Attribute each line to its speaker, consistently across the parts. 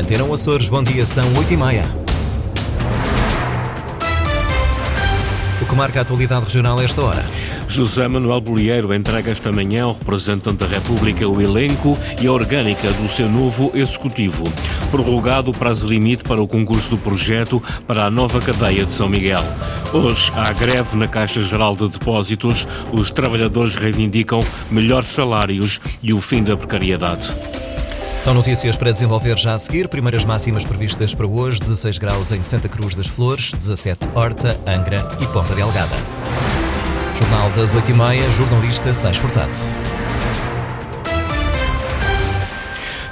Speaker 1: Antena Açores, bom dia, são 8 e meia. O que marca a atualidade regional a esta hora?
Speaker 2: José Manuel Bolieiro entrega esta manhã ao representante da República o elenco e a orgânica do seu novo executivo. Prorrogado o prazo limite para o concurso do projeto para a nova cadeia de São Miguel. Hoje há greve na Caixa Geral de Depósitos. Os trabalhadores reivindicam melhores salários e o fim da precariedade.
Speaker 1: São notícias para desenvolver já a seguir. Primeiras máximas previstas para hoje: 16 graus em Santa Cruz das Flores, 17 Horta, Angra e Ponta Delgada. Jornal das 8h30, jornalista Sais Furtado.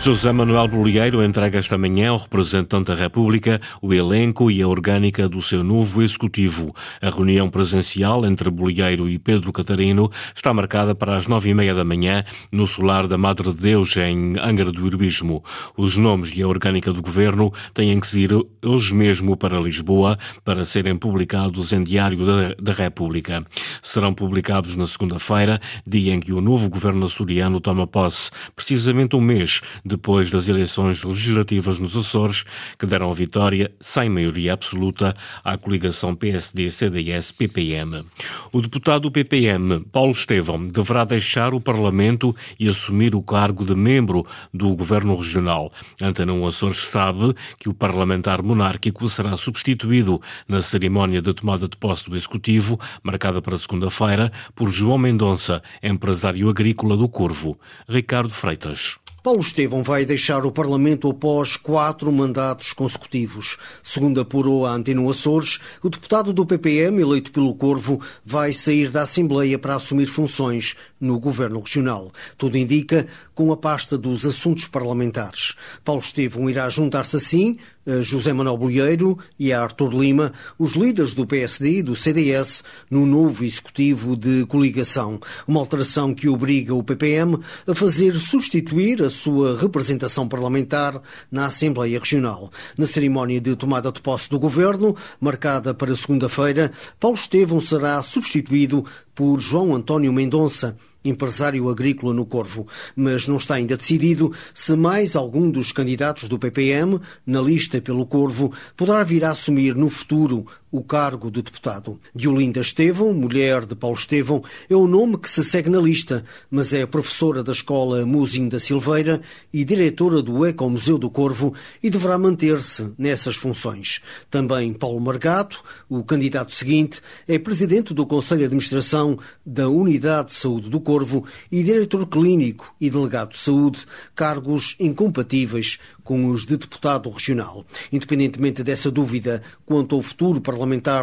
Speaker 2: José Manuel Bolieiro entrega esta manhã ao representante da República o elenco e a orgânica do seu novo executivo. A reunião presencial entre Bolieiro e Pedro Catarino está marcada para as nove e meia da manhã no solar da Madre de Deus, em Angra do Herbismo. Os nomes e a orgânica do governo têm que ir hoje mesmo para Lisboa para serem publicados em Diário da, da República. Serão publicados na segunda-feira, dia em que o novo governo açoriano toma posse, precisamente um mês depois das eleições legislativas nos Açores, que deram a vitória, sem maioria absoluta, à coligação PSD-CDS-PPM. O deputado do PPM, Paulo Estevão, deverá deixar o Parlamento e assumir o cargo de membro do Governo Regional. Antena Açores sabe que o parlamentar monárquico será substituído na cerimónia de tomada de posse do Executivo, marcada para segunda-feira, por João Mendonça, empresário agrícola do Corvo. Ricardo Freitas.
Speaker 3: Paulo Estevão vai deixar o Parlamento após quatro mandatos consecutivos. Segundo apurou a Antena Açores, o deputado do PPM, eleito pelo Corvo, vai sair da Assembleia para assumir funções no Governo Regional. Tudo indica com a pasta dos assuntos parlamentares. Paulo Estevão irá juntar-se assim José Manuel Bolheiro e a Artur Lima, os líderes do PSD e do CDS, no novo executivo de coligação. Uma alteração que obriga o PPM a fazer substituir a sua representação parlamentar na Assembleia Regional. Na cerimónia de tomada de posse do governo, marcada para segunda-feira, Paulo Estevão será substituído por João António Mendonça, empresário agrícola no Corvo, mas não está ainda decidido se mais algum dos candidatos do PPM, na lista pelo Corvo, poderá vir a assumir no futuro o cargo de deputado. Diolinda Estevão, mulher de Paulo Estevão, é o nome que se segue na lista, mas é professora da Escola Muzinho da Silveira e diretora do Ecomuseu do Corvo e deverá manter-se nessas funções. Também Paulo Margato, o candidato seguinte, é presidente do Conselho de Administração da Unidade de Saúde do Corvo e diretor clínico e delegado de saúde, cargos incompatíveis com os de deputado regional. Independentemente dessa dúvida quanto ao futuro parlamentar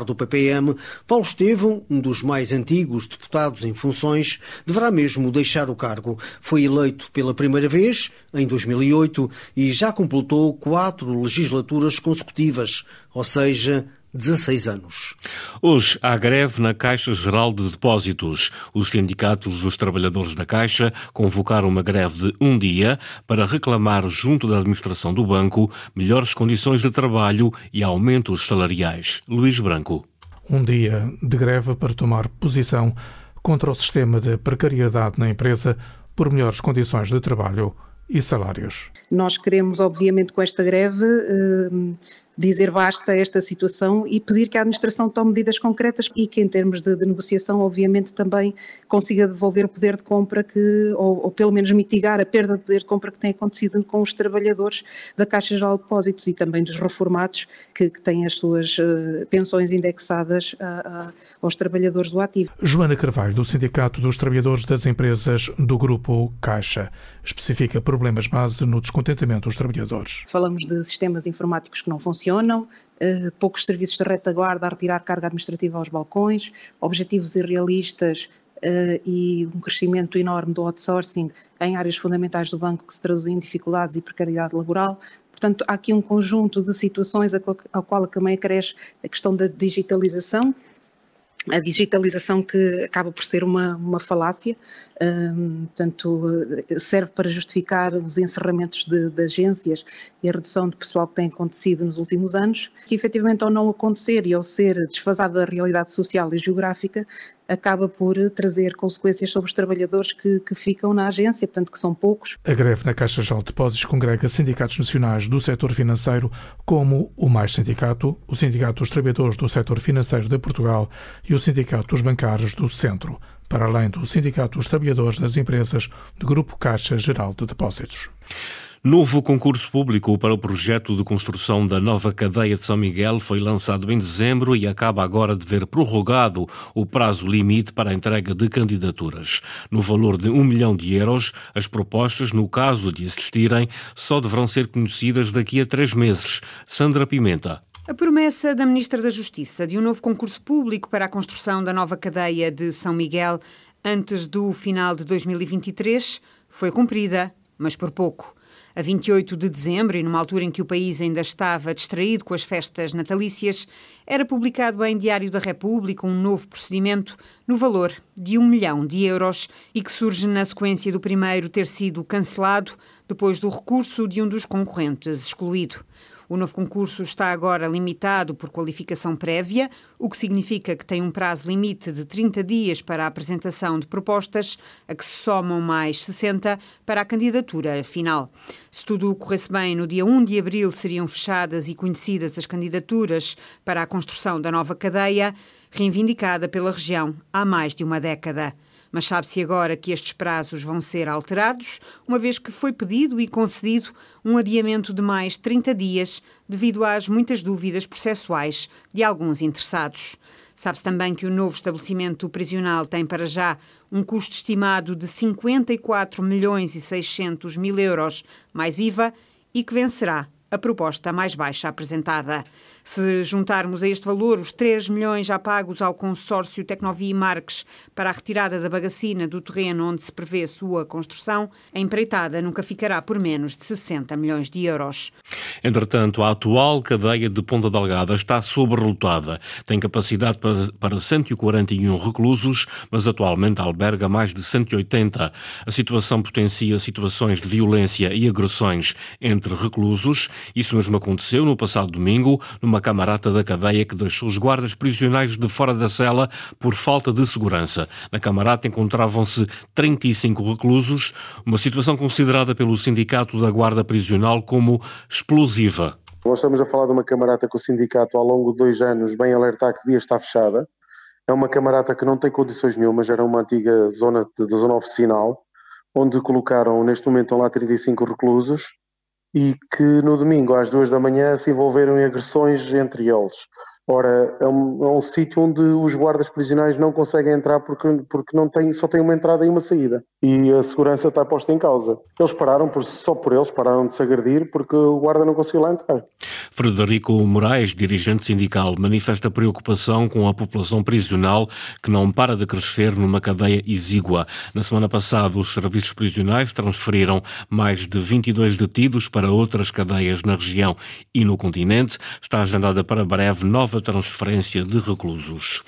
Speaker 3: do PPM, Paulo Estevão, um dos mais antigos deputados em funções, deverá mesmo deixar o cargo. Foi eleito pela primeira vez em 2008 e já completou quatro legislaturas consecutivas, ou seja, 16 anos.
Speaker 2: Hoje há greve na Caixa Geral de Depósitos. Os sindicatos dos trabalhadores da Caixa convocaram uma greve de um dia para reclamar junto da administração do banco melhores condições de trabalho e aumentos salariais. Luís Branco.
Speaker 4: Um dia de greve para tomar posição contra o sistema de precariedade na empresa por melhores condições de trabalho e salários.
Speaker 5: Nós queremos, obviamente, com esta greve, eh, dizer basta a esta situação e pedir que a administração tome medidas concretas e que, em termos de, de negociação, obviamente, também consiga devolver o poder de compra que, ou, ou, pelo menos mitigar a perda de poder de compra que tem acontecido com os trabalhadores da Caixa Geral de Depósitos e também dos reformados que, que têm as suas uh, pensões indexadas a, a, aos trabalhadores do ativo.
Speaker 4: Joana Carvalho, do Sindicato dos Trabalhadores das Empresas do Grupo Caixa, especifica problemas base no descontentamento dos trabalhadores.
Speaker 5: Falamos de sistemas informáticos que não funcionam, eh, poucos serviços de retaguarda a retirar carga administrativa aos balcões, objetivos irrealistas Uh, e um crescimento enorme do outsourcing em áreas fundamentais do banco que se traduzem em dificuldades e precariedade laboral. Portanto, há aqui um conjunto de situações ao qual também acresce a questão da digitalização a digitalização que acaba por ser uma, uma falácia, um, tanto serve para justificar os encerramentos de, de, agências e a redução de pessoal que tem acontecido nos últimos anos, que efetivamente ao não acontecer e ao ser desfasada da realidade social e geográfica, acaba por trazer consequências sobre os trabalhadores que, que ficam na agência, portanto que são poucos.
Speaker 4: A greve na Caixa de Depósitos congrega sindicatos nacionais do setor financeiro, como o Mais Sindicato, o Sindicato dos Trabalhadores do Setor Financeiro de Portugal e o Sindicato dos Bancários do Centro, para além do Sindicato dos Trabalhadores das Empresas do Grupo Caixa Geral de Depósitos.
Speaker 2: Novo concurso público para o projeto de construção da nova cadeia de São Miguel foi lançado em dezembro e acaba agora de ver prorrogado o prazo limite para a entrega de candidaturas. No valor de um milhão de euros, as propostas, no caso de existirem, só deverão ser conhecidas daqui a três meses. Sandra Pimenta.
Speaker 6: A promessa da Ministra da Justiça de um novo concurso público para a construção da nova cadeia de São Miguel antes do final de 2023 foi cumprida, mas por pouco a 28 de dezembro, e numa altura em que o país ainda estava distraído com as festas natalícias, era publicado em Diário da República um novo procedimento no valor de um milhão de euros e que surge na sequência do primeiro ter sido cancelado depois do recurso de um dos concorrentes excluído. O novo concurso está agora limitado por qualificação prévia, o que significa que tem um prazo limite de 30 dias para a apresentação de propostas, a que se somam mais 60 para a candidatura final. Se tudo corresse bem, no dia 1 de abril seriam fechadas e conhecidas as candidaturas para a construção da nova cadeia, reivindicada pela região há mais de uma década. Mas sabe-se agora que estes prazos vão ser alterados, uma vez que foi pedido e concedido um adiamento de mais 30 dias devido às muitas dúvidas processuais de alguns interessados. Sabe-se também que o novo estabelecimento prisional tem para já um custo estimado de 54 milhões e 600 mil euros mais IVA e que vencerá a proposta mais baixa apresentada. Se juntarmos a este valor os 3 milhões já pagos ao consórcio Tecnovia e Marques para a retirada da bagacina do terreno onde se prevê sua construção, a empreitada nunca ficará por menos de 60 milhões de euros.
Speaker 2: Entretanto, a atual cadeia de Ponta Delgada está sobrelotada. Tem capacidade para 141 reclusos, mas atualmente alberga mais de 180. A situação potencia situações de violência e agressões entre reclusos. Isso mesmo aconteceu no passado domingo, numa uma camarata da cadeia que deixou os guardas prisionais de fora da cela por falta de segurança. Na camarata encontravam-se 35 reclusos, uma situação considerada pelo Sindicato da Guarda Prisional como explosiva.
Speaker 7: Nós estamos a falar de uma camarata que o sindicato, ao longo de dois anos, bem alertar que devia estar fechada. É uma camarata que não tem condições nenhumas, era uma antiga zona de zona oficinal, onde colocaram, neste momento, lá 35 reclusos e que no domingo às duas da manhã se envolveram em agressões entre eles. Ora, é um, é um sítio onde os guardas prisionais não conseguem entrar porque, porque não tem, só tem uma entrada e uma saída. E a segurança está posta em causa. Eles pararam, por, só por eles, pararam de se agredir porque o guarda não conseguiu lá entrar.
Speaker 2: Frederico Moraes, dirigente sindical, manifesta preocupação com a população prisional que não para de crescer numa cadeia exígua. Na semana passada, os serviços prisionais transferiram mais de 22 detidos para outras cadeias na região e no continente. Está agendada para breve nova nova transferência de reclusos.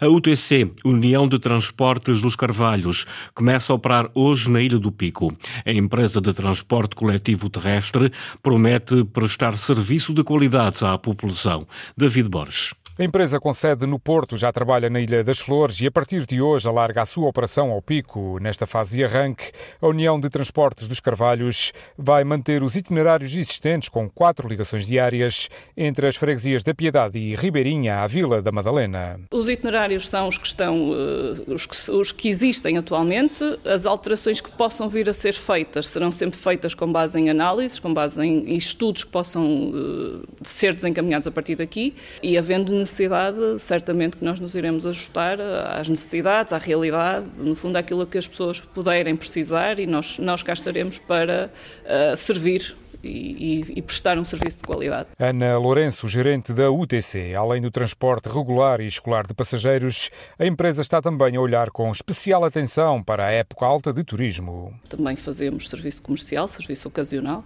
Speaker 2: A UTC, União de Transportes dos Carvalhos, começa a operar hoje na Ilha do Pico. A empresa de transporte coletivo terrestre promete prestar serviço de qualidade à população. David Borges.
Speaker 8: A empresa com sede no Porto já trabalha na Ilha das Flores e a partir de hoje alarga a sua operação ao pico. Nesta fase de arranque, a União de Transportes dos Carvalhos vai manter os itinerários existentes com quatro ligações diárias entre as freguesias da Piedade e Ribeirinha à Vila da Madalena.
Speaker 9: Os itinerários são os que estão, eh, os que, os que existem atualmente. As alterações que possam vir a ser feitas serão sempre feitas com base em análises, com base em estudos que possam eh, ser desencaminhados a partir daqui e havendo necessidade, certamente que nós nos iremos ajustar às necessidades, à realidade, no fundo, àquilo que as pessoas puderem precisar e nós, nós cá estaremos para uh, servir e, e, prestar um serviço de qualidade.
Speaker 8: Ana Lourenço, gerente da UTC, além do transporte regular e escolar de passageiros, a empresa está também a olhar com especial atenção para a época alta de turismo.
Speaker 9: Também fazemos serviço comercial, serviço ocasional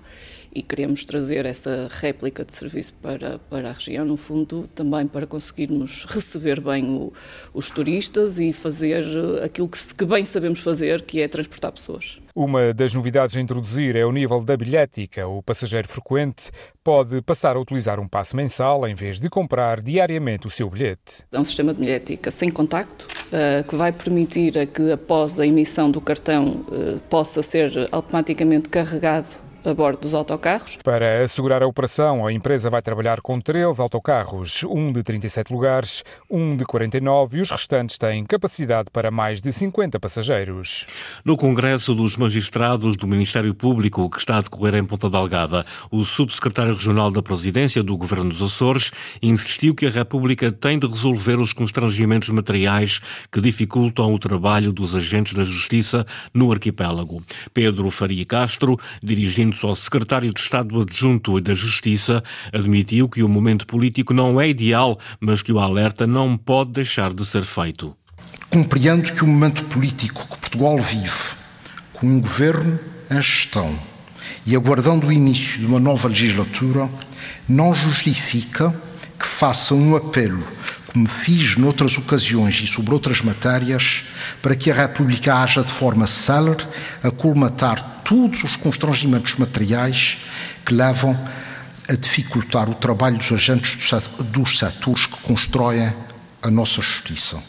Speaker 9: e queremos trazer essa réplica de serviço para, para a região, no fundo, também para conseguirmos receber bem o, os turistas e fazer aquilo que, que bem sabemos fazer, que é transportar pessoas.
Speaker 8: Uma das novidades a introduzir é o nível da bilhética. O passageiro frequente pode passar a utilizar um passe mensal em vez de comprar diariamente o seu bilhete.
Speaker 9: É um sistema de bilhética sem contacto, eh, que vai permitir que após a emissão do cartão eh, possa ser automaticamente carregado a bordo dos autocarros.
Speaker 8: Para assegurar a operação, a empresa vai trabalhar com três autocarros, um de 37 lugares, um de 49 e os restantes têm capacidade para mais de 50 passageiros.
Speaker 2: No Congresso dos Magistrados do Ministério Público, que está a decorrer em Ponta Delgada, o subsecretário regional da Presidência do Governo dos Açores insistiu que a República tem de resolver os constrangimentos materiais que dificultam o trabalho dos agentes da Justiça no arquipélago. Pedro Faria Castro, dirigindo ao secretário de Estado adjunto da Justiça, admitiu que o momento político não é ideal, mas que o alerta não pode deixar de ser feito.
Speaker 10: Compreendo que o momento político que Portugal vive, com um governo em gestão e aguardando o início de uma nova legislatura, não justifica que faça um apelo como fiz noutras ocasiões e sobre outras matérias, para que a República haja de forma célere a colmatar todos os constrangimentos materiais que levam a dificultar o trabalho dos agentes dos setores que constroem a nossa justiça.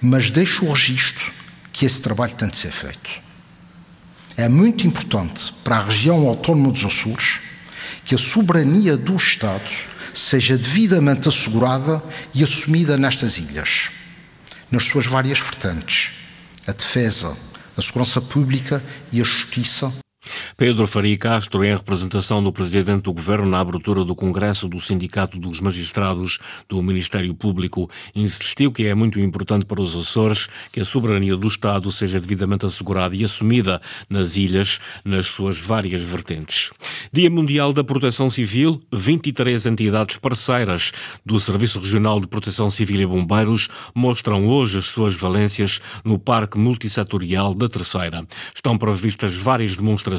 Speaker 10: Mas deixo o registro que esse trabalho tem de ser feito. É muito importante para a região autónoma dos Açores que a soberania do Estado seja devidamente assegurada e assumida nestas ilhas, nas suas várias vertentes: a defesa, a segurança pública e a justiça
Speaker 2: Pedro Faria Castro, em representação do Presidente do Governo na abertura do Congresso do Sindicato dos Magistrados do Ministério Público, insistiu que é muito importante para os Açores que a soberania do Estado seja devidamente assegurada e assumida nas ilhas, nas suas várias vertentes. Dia Mundial da Proteção Civil, 23 entidades parceiras do Serviço Regional de Proteção Civil e Bombeiros mostram hoje as suas valências no Parque Multissetorial da Terceira. Estão previstas várias demonstrações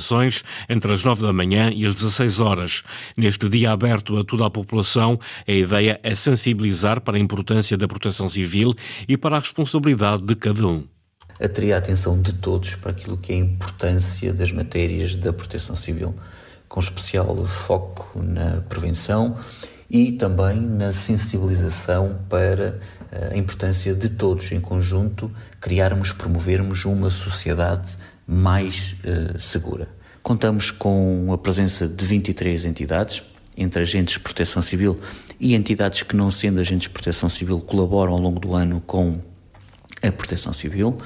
Speaker 2: entre as 9 da manhã e as 16 horas. Neste dia aberto a toda a população, a ideia é sensibilizar para a importância da proteção civil e para a responsabilidade de cada um
Speaker 11: atrair a atenção de todos para aquilo que é a importância das matérias da proteção civil, com especial foco na prevenção e também na sensibilização para eh, a importância de todos em conjunto criarmos, promovermos uma sociedade mais uh, segura. Contamos com a presença de 23 entidades, entre agentes de proteção civil e entidades que, não sendo agentes de proteção civil, colaboram ao longo do ano com a proteção civil.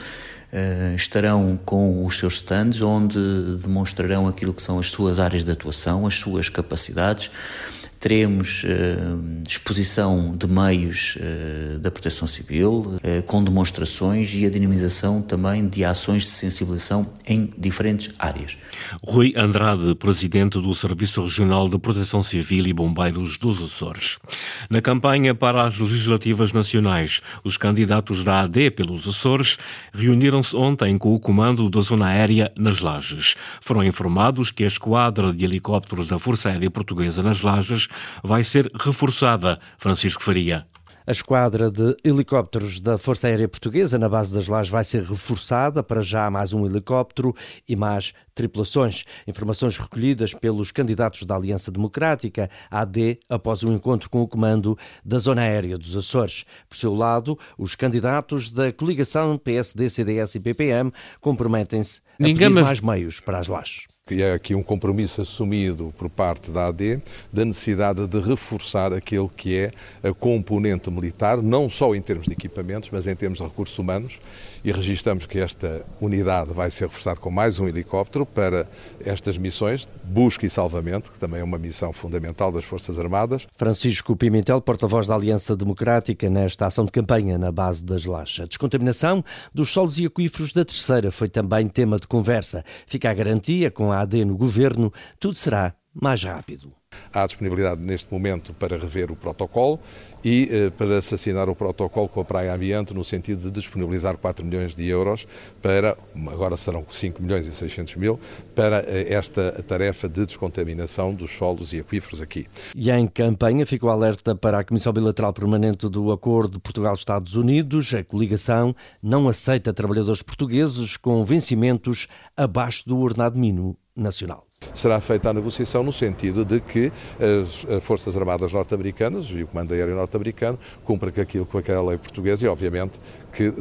Speaker 11: Uh, estarão com os seus stands, onde demonstrarão aquilo que são as suas áreas de atuação, as suas capacidades Teremos uh, exposição de meios uh, da proteção civil, uh, com demonstrações e a dinamização também de ações de sensibilização em diferentes áreas.
Speaker 2: Rui Andrade, presidente do Serviço Regional de Proteção Civil e Bombeiros dos Açores. Na campanha para as legislativas nacionais, os candidatos da AD pelos Açores reuniram-se ontem com o comando da Zona Aérea nas Lajes. Foram informados que a esquadra de helicópteros da Força Aérea Portuguesa nas Lajes vai ser reforçada. Francisco Faria.
Speaker 12: A esquadra de helicópteros da Força Aérea Portuguesa na base das Lajes vai ser reforçada para já mais um helicóptero e mais tripulações. Informações recolhidas pelos candidatos da Aliança Democrática, AD, após um encontro com o comando da Zona Aérea dos Açores. Por seu lado, os candidatos da coligação PSD, CDS e PPM comprometem-se a Ninguém pedir mais meios para as Lajes
Speaker 13: que é aqui um compromisso assumido por parte da AD, da necessidade de reforçar aquele que é a componente militar, não só em termos de equipamentos, mas em termos de recursos humanos, e registramos que esta unidade vai ser reforçada com mais um helicóptero para estas missões, busca e salvamento, que também é uma missão fundamental das Forças Armadas.
Speaker 12: Francisco Pimentel, porta-voz da Aliança Democrática, nesta ação de campanha na base das Lajes. A descontaminação dos solos e aquíferos da Terceira foi também tema de conversa. Fica a garantia, com a AD no governo, tudo será mais rápido.
Speaker 13: Há disponibilidade neste momento para rever o protocolo e eh, para assassinar o protocolo com a Praia Ambiente no sentido de disponibilizar 4 milhões de euros para, agora serão 5 milhões e 600 mil, para eh, esta tarefa de descontaminação dos solos e aquíferos aqui.
Speaker 12: E em campanha ficou alerta para a Comissão Bilateral Permanente do Acordo Portugal-Estados Unidos. A coligação não aceita trabalhadores portugueses com vencimentos abaixo do ordenado mínimo nacional
Speaker 13: será feita a negociação no sentido de que as Forças Armadas norte-americanas e o Comando Aéreo norte-americano cumprem aquilo com aquela lei portuguesa e, obviamente, que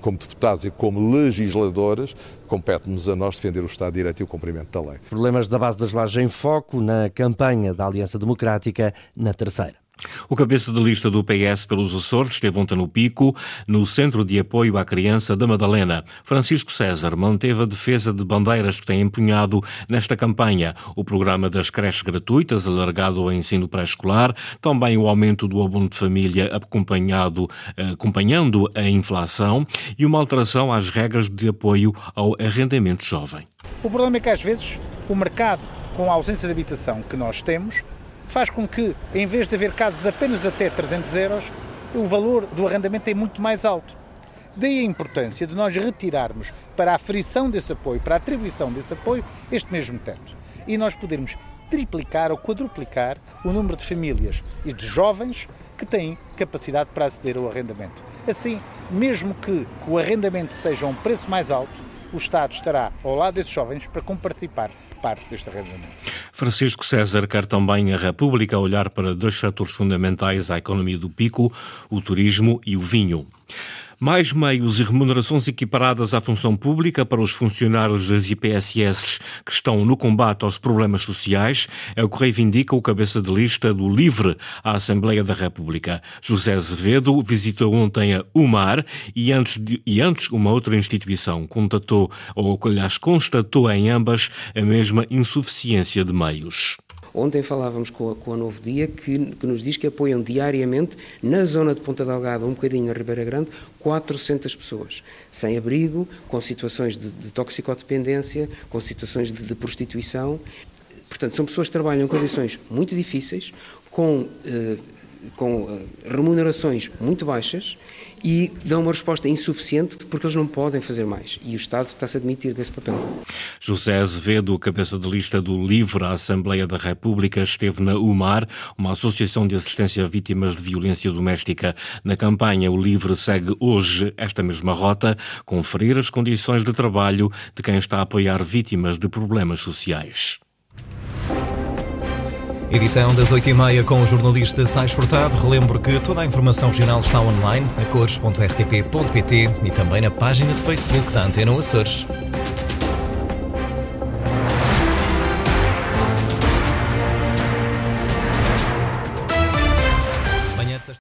Speaker 13: como deputados e como legisladores compete-nos a nós defender o Estado de Direito e o cumprimento da lei.
Speaker 12: Problemas da base das lajes em foco na campanha da Aliança Democrática na terceira.
Speaker 2: O cabeça de lista do PS pelos Açores esteve ontem no Pico, no Centro de Apoio à Criança da Madalena. Francisco César manteve a defesa de bandeiras que tem empunhado nesta campanha. O programa das creches gratuitas, alargado ao ensino pré-escolar, também o aumento do abono de família acompanhado, acompanhando a inflação e uma alteração às regras de apoio ao arrendamento jovem.
Speaker 14: O problema é que às vezes o mercado, com a ausência de habitação que nós temos, faz com que, em vez de haver casos apenas até 300 euros, o valor do arrendamento é muito mais alto. Daí a importância de nós retirarmos para a frição desse apoio, para a atribuição desse apoio, este mesmo teto. E nós podermos triplicar ou quadruplicar o número de famílias e de jovens que têm capacidade para aceder ao arrendamento. Assim, mesmo que o arrendamento seja um preço mais alto, o Estado estará ao lado desses jovens para comparticipar parte deste arrendamento.
Speaker 2: Francisco César quer também a República olhar para dois setores fundamentais à economia do Pico, o turismo e o vinho. Mais meios e remunerações equiparadas à função pública para os funcionários das IPSS que estão no combate aos problemas sociais é o que reivindica o cabeça de lista do LIVRE à Assembleia da República. José Azevedo visitou ontem a UMAR e antes, de, e antes uma outra instituição contatou, ou aliás constatou em ambas a mesma insuficiência de meios.
Speaker 15: Ontem falávamos com a, com a Novo Dia, que, que, nos diz que apoiam diariamente, na zona de Ponta Delgada, um bocadinho na Ribeira Grande, 400 pessoas, sem abrigo, com situações de, de toxicodependência, com situações de, de prostituição. Portanto, são pessoas que trabalham em condições muito difíceis, com, eh, com eh, remunerações muito baixas e dão uma resposta insuficiente porque eles não podem fazer mais. E o Estado está-se a admitir desse papel.
Speaker 2: José Azevedo, cabeça de lista do LIVRE à Assembleia da República, esteve na UMAR, uma associação de assistência a vítimas de violência doméstica. Na campanha, o LIVRE segue hoje esta mesma rota, conferir as condições de trabalho de quem está a apoiar vítimas de problemas sociais.
Speaker 1: Edição das 8h30 com o jornalista Sais Furtado. Relembro que toda a informação regional está online a cores.rtp.pt e também na página de Facebook da Antena Açores.